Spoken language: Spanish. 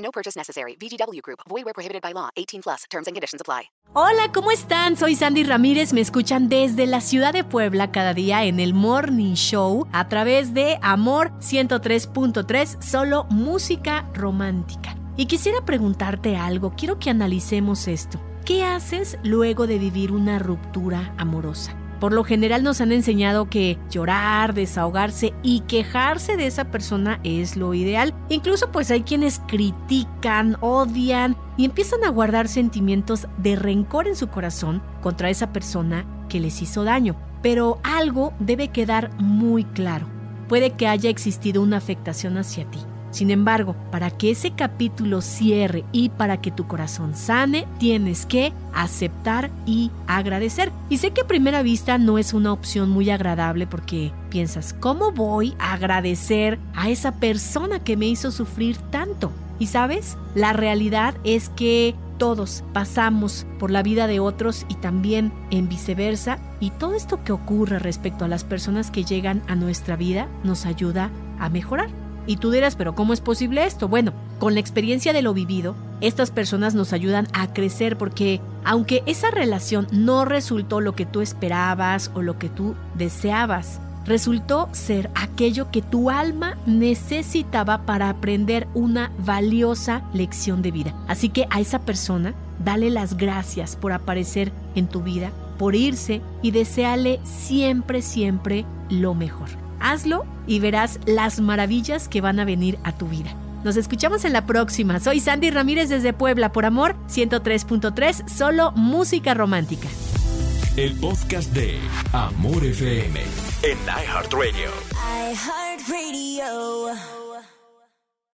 No purchase necessary. VGW Group. Void where prohibited by law. 18 plus. Terms and conditions apply. Hola, ¿cómo están? Soy Sandy Ramírez. Me escuchan desde la ciudad de Puebla cada día en el Morning Show a través de Amor 103.3, solo música romántica. Y quisiera preguntarte algo. Quiero que analicemos esto. ¿Qué haces luego de vivir una ruptura amorosa? Por lo general nos han enseñado que llorar, desahogarse y quejarse de esa persona es lo ideal. Incluso pues hay quienes critican, odian y empiezan a guardar sentimientos de rencor en su corazón contra esa persona que les hizo daño. Pero algo debe quedar muy claro. Puede que haya existido una afectación hacia ti sin embargo, para que ese capítulo cierre y para que tu corazón sane, tienes que aceptar y agradecer. Y sé que a primera vista no es una opción muy agradable porque piensas, ¿cómo voy a agradecer a esa persona que me hizo sufrir tanto? Y sabes, la realidad es que todos pasamos por la vida de otros y también en viceversa. Y todo esto que ocurre respecto a las personas que llegan a nuestra vida nos ayuda a mejorar. Y tú dirás, pero ¿cómo es posible esto? Bueno, con la experiencia de lo vivido, estas personas nos ayudan a crecer porque aunque esa relación no resultó lo que tú esperabas o lo que tú deseabas, resultó ser aquello que tu alma necesitaba para aprender una valiosa lección de vida. Así que a esa persona, dale las gracias por aparecer en tu vida, por irse y deseale siempre, siempre lo mejor. Hazlo y verás las maravillas que van a venir a tu vida. Nos escuchamos en la próxima. Soy Sandy Ramírez desde Puebla por Amor 103.3, solo música romántica. El podcast de Amor FM en iHeartRadio. iHeartRadio.